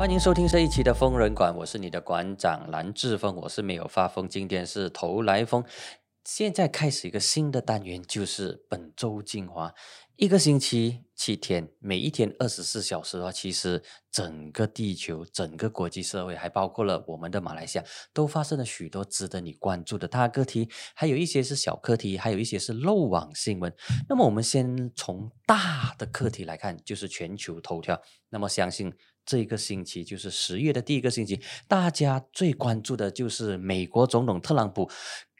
欢迎收听这一期的疯人馆，我是你的馆长蓝志峰，我是没有发疯，今天是头来疯。现在开始一个新的单元，就是本周精华。一个星期七天，每一天二十四小时的话，其实整个地球、整个国际社会，还包括了我们的马来西亚，都发生了许多值得你关注的大课题，还有一些是小课题，还有一些是漏网新闻。那么，我们先从大的课题来看，就是全球头条。那么，相信这一个星期就是十月的第一个星期，大家最关注的就是美国总统特朗普。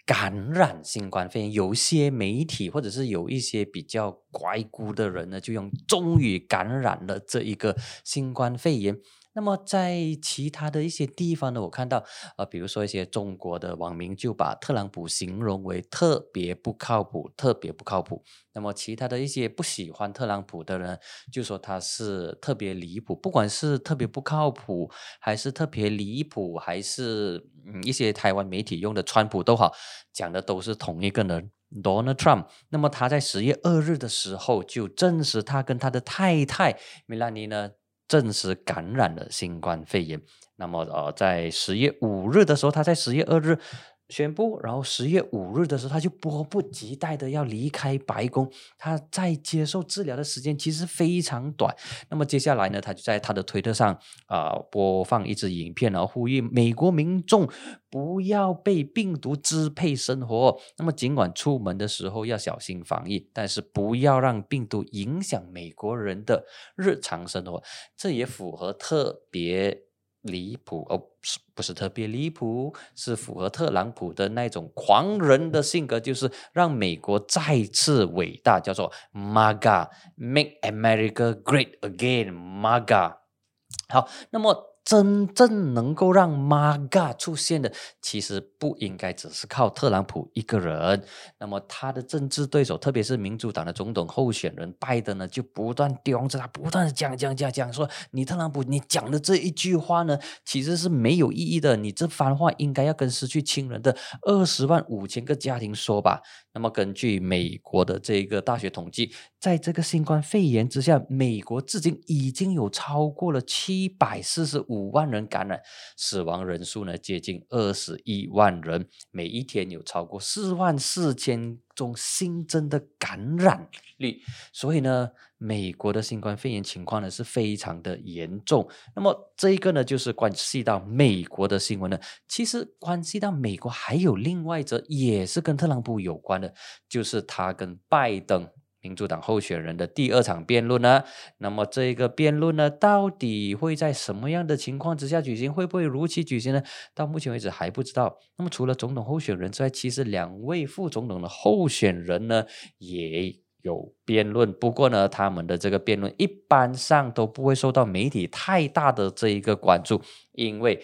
感染新冠肺炎，有些媒体或者是有一些比较乖姑的人呢，就用“终于感染了”这一个新冠肺炎。那么在其他的一些地方呢，我看到，呃，比如说一些中国的网民就把特朗普形容为特别不靠谱，特别不靠谱。那么其他的一些不喜欢特朗普的人就说他是特别离谱，不管是特别不靠谱，还是特别离谱，还是嗯一些台湾媒体用的川普都好，讲的都是同一个人，Donald Trump。那么他在十月二日的时候就证实他跟他的太太梅拉尼呢。证实感染了新冠肺炎。那么，呃，在十月五日的时候，他在十月二日。宣布，然后十月五日的时候，他就迫不及待的要离开白宫。他在接受治疗的时间其实非常短。那么接下来呢，他就在他的推特上啊播放一支影片，然后呼吁美国民众不要被病毒支配生活。那么尽管出门的时候要小心防疫，但是不要让病毒影响美国人的日常生活。这也符合特别。离谱哦，不是不是特别离谱，是符合特朗普的那种狂人的性格，就是让美国再次伟大，叫做 MAGA，Make America Great Again，MAGA。好，那么。真正能够让 MAGA 出现的，其实不应该只是靠特朗普一个人。那么他的政治对手，特别是民主党的总统候选人拜登呢，就不断盯着他，不断的讲讲讲讲，说你特朗普，你讲的这一句话呢，其实是没有意义的。你这番话应该要跟失去亲人的二十万五千个家庭说吧。那么根据美国的这个大学统计，在这个新冠肺炎之下，美国至今已经有超过了七百四十五。五万人感染，死亡人数呢接近二十一万人，每一天有超过四万四千宗新增的感染率，所以呢，美国的新冠肺炎情况呢是非常的严重。那么这一个呢，就是关系到美国的新闻呢，其实关系到美国还有另外一则也是跟特朗普有关的，就是他跟拜登。民主党候选人的第二场辩论呢？那么这个辩论呢，到底会在什么样的情况之下举行？会不会如期举行呢？到目前为止还不知道。那么除了总统候选人之外，其实两位副总统的候选人呢也有辩论。不过呢，他们的这个辩论一般上都不会受到媒体太大的这一个关注，因为。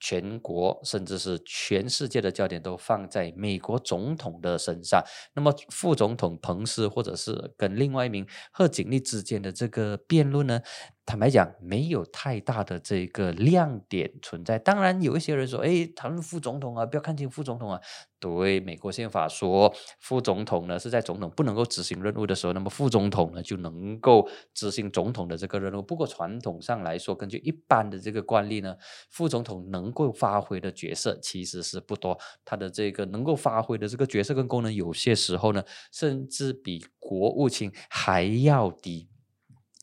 全国甚至是全世界的焦点都放在美国总统的身上。那么副总统彭斯或者是跟另外一名贺锦丽之间的这个辩论呢？坦白讲，没有太大的这个亮点存在。当然，有一些人说：“哎，谈论副总统啊，不要看清副总统啊。”对，美国宪法说，副总统呢是在总统不能够执行任务的时候，那么副总统呢就能够执行总统的这个任务。不过传统上来说，根据一般的这个惯例呢，副总统能够发挥的角色其实是不多。他的这个能够发挥的这个角色跟功能，有些时候呢，甚至比国务卿还要低。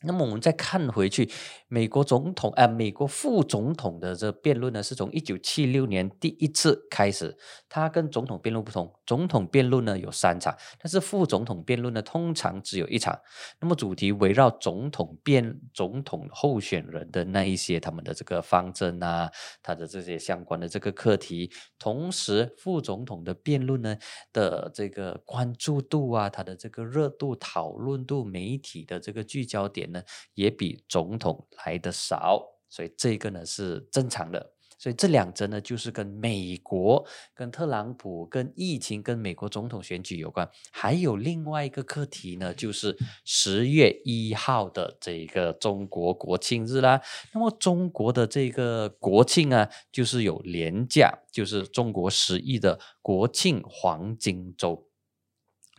那么我们再看回去，美国总统啊，美国副总统的这辩论呢，是从一九七六年第一次开始。它跟总统辩论不同，总统辩论呢有三场，但是副总统辩论呢通常只有一场。那么主题围绕总统辩总统候选人的那一些他们的这个方针啊，他的这些相关的这个课题。同时，副总统的辩论呢的这个关注度啊，他的这个热度、讨论度、媒体的这个聚焦点。呢也比总统来的少，所以这个呢是正常的。所以这两则呢就是跟美国、跟特朗普、跟疫情、跟美国总统选举有关。还有另外一个课题呢，就是十月一号的这个中国国庆日啦。那么中国的这个国庆啊，就是有廉价，就是中国十亿的国庆黄金周。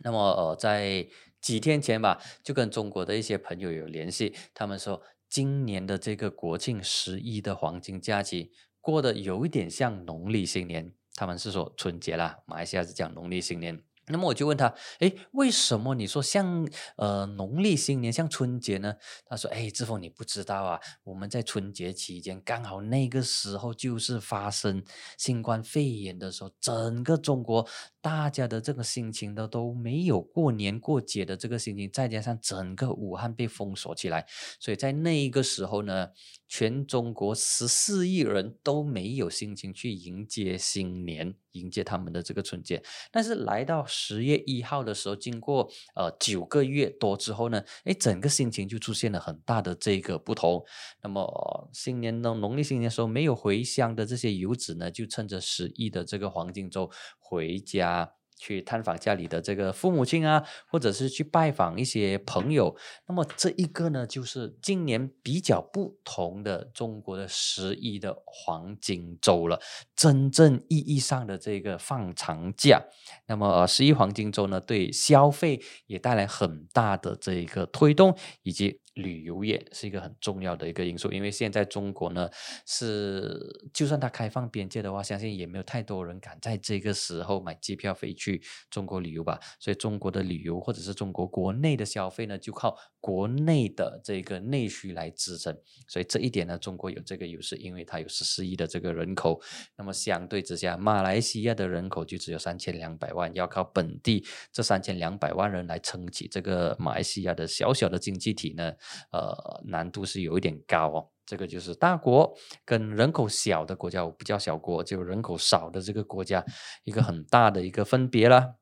那么呃，在几天前吧，就跟中国的一些朋友有联系，他们说今年的这个国庆十一的黄金假期过得有一点像农历新年，他们是说春节啦，马来西亚是讲农历新年。那么我就问他，哎，为什么你说像呃农历新年像春节呢？他说，哎，志峰你不知道啊，我们在春节期间刚好那个时候就是发生新冠肺炎的时候，整个中国大家的这个心情呢都没有过年过节的这个心情，再加上整个武汉被封锁起来，所以在那一个时候呢，全中国十四亿人都没有心情去迎接新年。迎接他们的这个春节，但是来到十月一号的时候，经过呃九个月多之后呢，哎，整个心情就出现了很大的这个不同。那么新年呢农历新年的时候没有回乡的这些游子呢，就趁着十一的这个黄金周回家。去探访家里的这个父母亲啊，或者是去拜访一些朋友。那么这一个呢，就是今年比较不同的中国的十一的黄金周了，真正意义上的这个放长假。那么十一黄金周呢，对消费也带来很大的这一个推动，以及。旅游业是一个很重要的一个因素，因为现在中国呢是，就算它开放边界的话，相信也没有太多人敢在这个时候买机票飞去中国旅游吧。所以中国的旅游或者是中国国内的消费呢，就靠国内的这个内需来支撑。所以这一点呢，中国有这个优势，因为它有十四亿的这个人口。那么相对之下，马来西亚的人口就只有三千两百万，要靠本地这三千两百万人来撑起这个马来西亚的小小的经济体呢。呃，难度是有一点高哦。这个就是大国跟人口小的国家，我不叫小国，就人口少的这个国家，一个很大的一个分别了。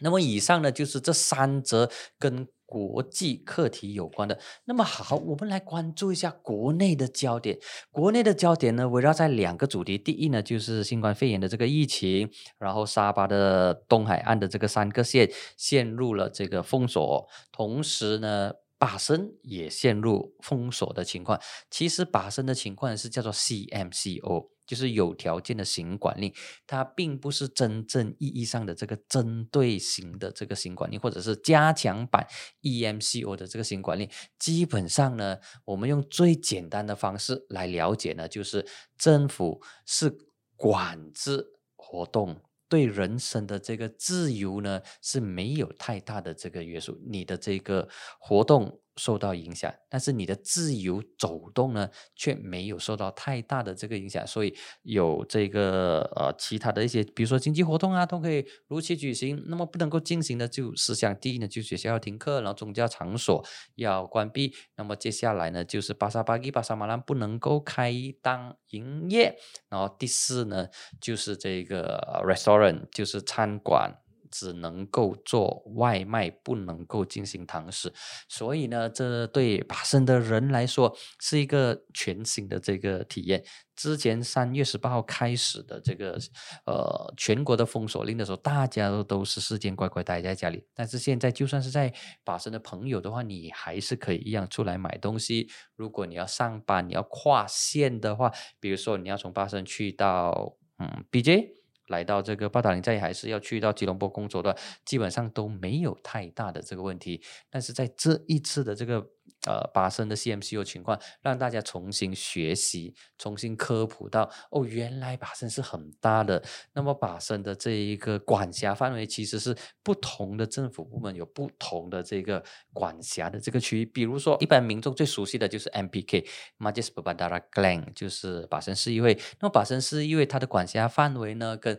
那么以上呢，就是这三则跟国际课题有关的。那么好，我们来关注一下国内的焦点。国内的焦点呢，围绕在两个主题。第一呢，就是新冠肺炎的这个疫情，然后沙巴的东海岸的这个三个县陷入了这个封锁，同时呢。巴生也陷入封锁的情况。其实巴生的情况是叫做 CMCO，就是有条件的行管令，它并不是真正意义上的这个针对型的这个行管令，或者是加强版 EMCO 的这个行管令。基本上呢，我们用最简单的方式来了解呢，就是政府是管制活动。对人生的这个自由呢是没有太大的这个约束，你的这个活动受到影响，但是你的自由走动呢却没有受到太大的这个影响，所以有这个呃其他的一些，比如说经济活动啊都可以如期举行，那么不能够进行的就事项第一呢，就学校要停课，然后宗教场所要关闭，那么接下来呢就是巴沙巴吉、巴沙马兰不能够开档营业，然后第四呢就是这个 restaurant。就是餐馆只能够做外卖，不能够进行堂食，所以呢，这对巴生的人来说是一个全新的这个体验。之前三月十八号开始的这个呃全国的封锁令的时候，大家都都是时间乖乖待在家里。但是现在，就算是在巴生的朋友的话，你还是可以一样出来买东西。如果你要上班，你要跨线的话，比如说你要从巴生去到嗯 BJ。来到这个八达岭寨，还是要去到吉隆坡工作的，基本上都没有太大的这个问题。但是在这一次的这个呃巴生的 CMCO 情况，让大家重新学习、重新科普到哦，原来巴生是很大的。那么巴生的这一个管辖范围，其实是不同的政府部门有不同的这个管辖的这个区域。比如说，一般民众最熟悉的就是 MPK（Majlis Perbandaran Klang），就是巴生市议会。那么巴生市议会它的管辖范围呢，跟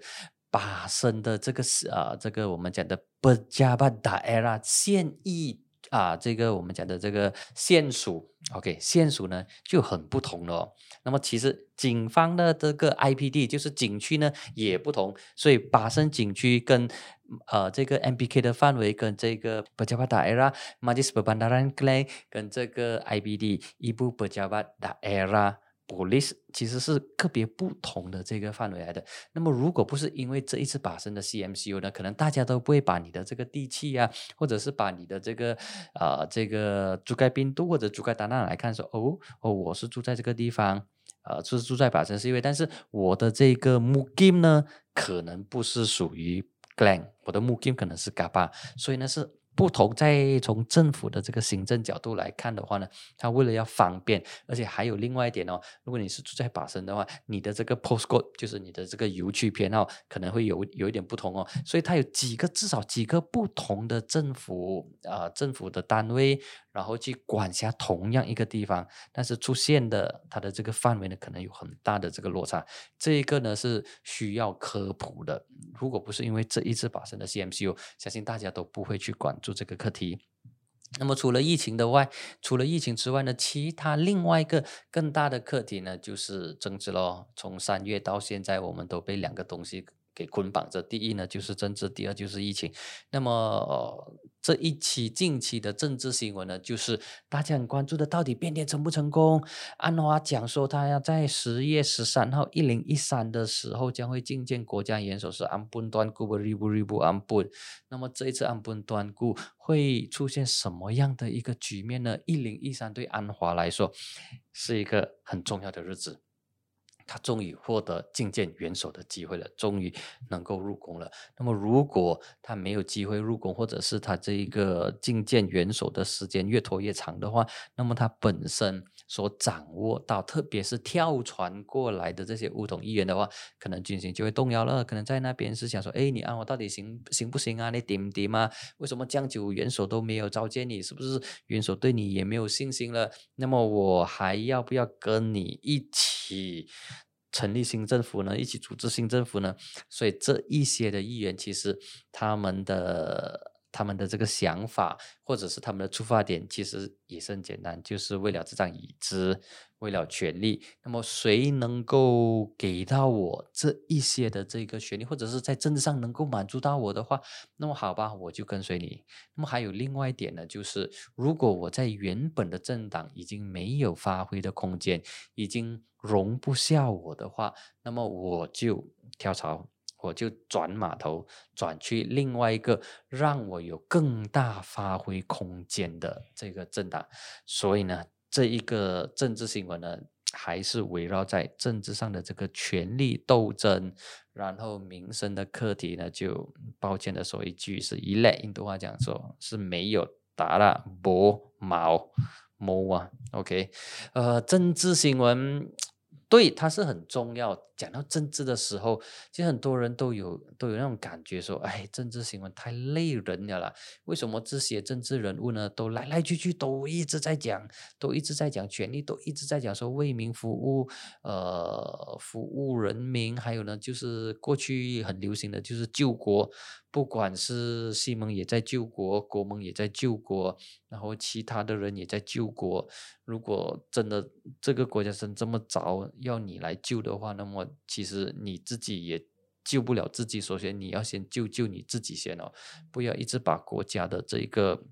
巴生的这个是啊，这个我们讲的布加巴达埃拉县议啊，这个我们讲的这个县属，OK，县属呢就很不同了。那么其实警方的这个 IPD 就是景区呢也不同，所以巴生景区跟呃这个 MPK 的范围跟这个 Pajabata era，Magis Bapandaran Clay，跟这个 IPD 伊布布加巴达埃拉。Police 其实是个别不同的这个范围来的。那么，如果不是因为这一次把生的 CMCU 呢，可能大家都不会把你的这个地契啊，或者是把你的这个呃这个主盖宾都或者主盖达纳来看，说哦哦，我是住在这个地方，呃，是住在把生是因为，但是我的这个 Mukim 呢，可能不是属于 Glen，我的 Mukim 可能是 Gaba，所以呢是。不同，在从政府的这个行政角度来看的话呢，他为了要方便，而且还有另外一点哦，如果你是住在巴生的话，你的这个 postcode 就是你的这个邮区偏好可能会有有一点不同哦，所以它有几个至少几个不同的政府啊政府的单位，然后去管辖同样一个地方，但是出现的它的这个范围呢，可能有很大的这个落差，这一个呢是需要科普的，如果不是因为这一次发生的 CMCO，相信大家都不会去关注这个课题，那么除了疫情的外，除了疫情之外呢，其他另外一个更大的课题呢，就是政治咯。从三月到现在，我们都被两个东西。给捆绑着，第一呢就是政治，第二就是疫情。那么这一期近期的政治新闻呢，就是大家很关注的，到底变天成不成功？安华讲说，他要在十月十三号一零一三的时候将会觐见国家元首，是安本端固不不不安本。那么这一次安本端固会出现什么样的一个局面呢？一零一三对安华来说是一个很重要的日子。他终于获得觐见元首的机会了，终于能够入宫了。那么，如果他没有机会入宫，或者是他这一个觐见元首的时间越拖越长的话，那么他本身所掌握到，特别是跳船过来的这些乌统议员的话，可能军心就会动摇了。可能在那边是想说：“哎，你安我到底行行不行啊？你顶不顶啊？为什么将就元首都没有召见你？是不是元首对你也没有信心了？那么我还要不要跟你一起？”成立新政府呢，一起组织新政府呢，所以这一些的议员其实他们的他们的这个想法，或者是他们的出发点，其实也是很简单，就是为了这张椅子。为了权力，那么谁能够给到我这一些的这个权利，或者是在政治上能够满足到我的话，那么好吧，我就跟随你。那么还有另外一点呢，就是如果我在原本的政党已经没有发挥的空间，已经容不下我的话，那么我就跳槽，我就转码头，转去另外一个让我有更大发挥空间的这个政党。所以呢。这一个政治新闻呢，还是围绕在政治上的这个权力斗争，然后民生的课题呢，就抱歉的说一句，是一类印度话讲说是没有达了薄毛毛啊，OK，呃，政治新闻。对，它是很重要。讲到政治的时候，其实很多人都有都有那种感觉，说：“哎，政治新闻太累人了啦。为什么这些政治人物呢，都来来去去都一直在讲，都一直在讲权利，都一直在讲说为民服务，呃，服务人民。还有呢，就是过去很流行的就是救国。”不管是西蒙也在救国，国盟也在救国，然后其他的人也在救国。如果真的这个国家生这么早要你来救的话，那么其实你自己也救不了自己。首先你要先救救你自己先哦，不要一直把国家的这个。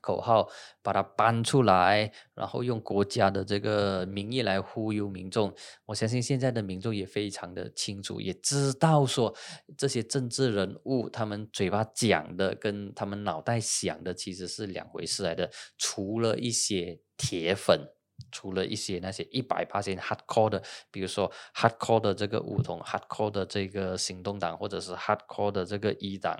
口号把它搬出来，然后用国家的这个名义来忽悠民众。我相信现在的民众也非常的清楚，也知道说这些政治人物他们嘴巴讲的跟他们脑袋想的其实是两回事来的。除了一些铁粉，除了一些那些一百八千 hardcore 的，比如说 hardcore 的这个梧桐，hardcore 的这个行动党，或者是 hardcore 的这个一党。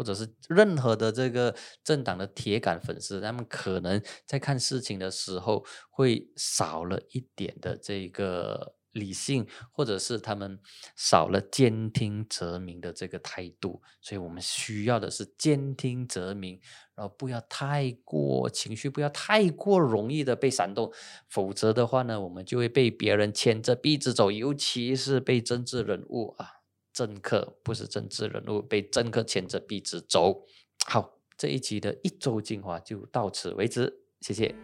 或者是任何的这个政党的铁杆粉丝，他们可能在看事情的时候会少了一点的这个理性，或者是他们少了兼听则明的这个态度。所以我们需要的是兼听则明，然后不要太过情绪，不要太过容易的被煽动，否则的话呢，我们就会被别人牵着鼻子走，尤其是被政治人物啊。政客不是政治人物，被政客牵着鼻子走。好，这一集的一周精华就到此为止，谢谢。